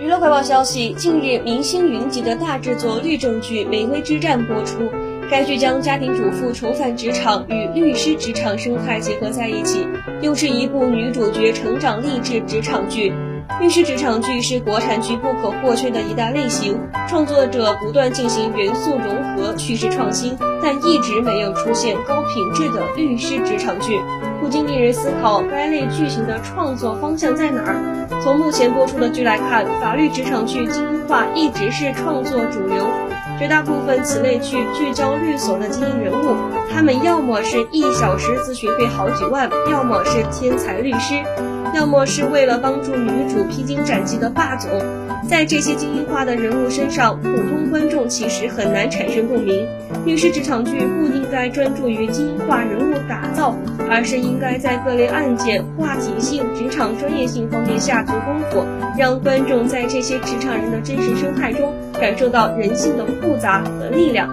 娱乐快报消息：近日，明星云集的大制作律政剧《玫瑰之战》播出。该剧将家庭主妇重返职场与律师职场生态结合在一起，又是一部女主角成长励志职场剧。律师职场剧是国产剧不可或缺的一大类型，创作者不断进行元素融合、叙事创新，但一直没有出现高品质的律师职场剧，不禁令人思考该类剧情的创作方向在哪儿。从目前播出的剧来看，法律职场剧精英化一直是创作主流，绝大部分此类剧聚焦律所的精英人物，他们要么是一小时咨询费好几万，要么是天才律师。要么是为了帮助女主披荆斩棘的霸总，在这些精英化的人物身上，普通观众其实很难产生共鸣。律师职场剧不应该专注于精英化人物打造，而是应该在各类案件、话题性、职场专业性方面下足功夫，让观众在这些职场人的真实生态中感受到人性的复杂和力量。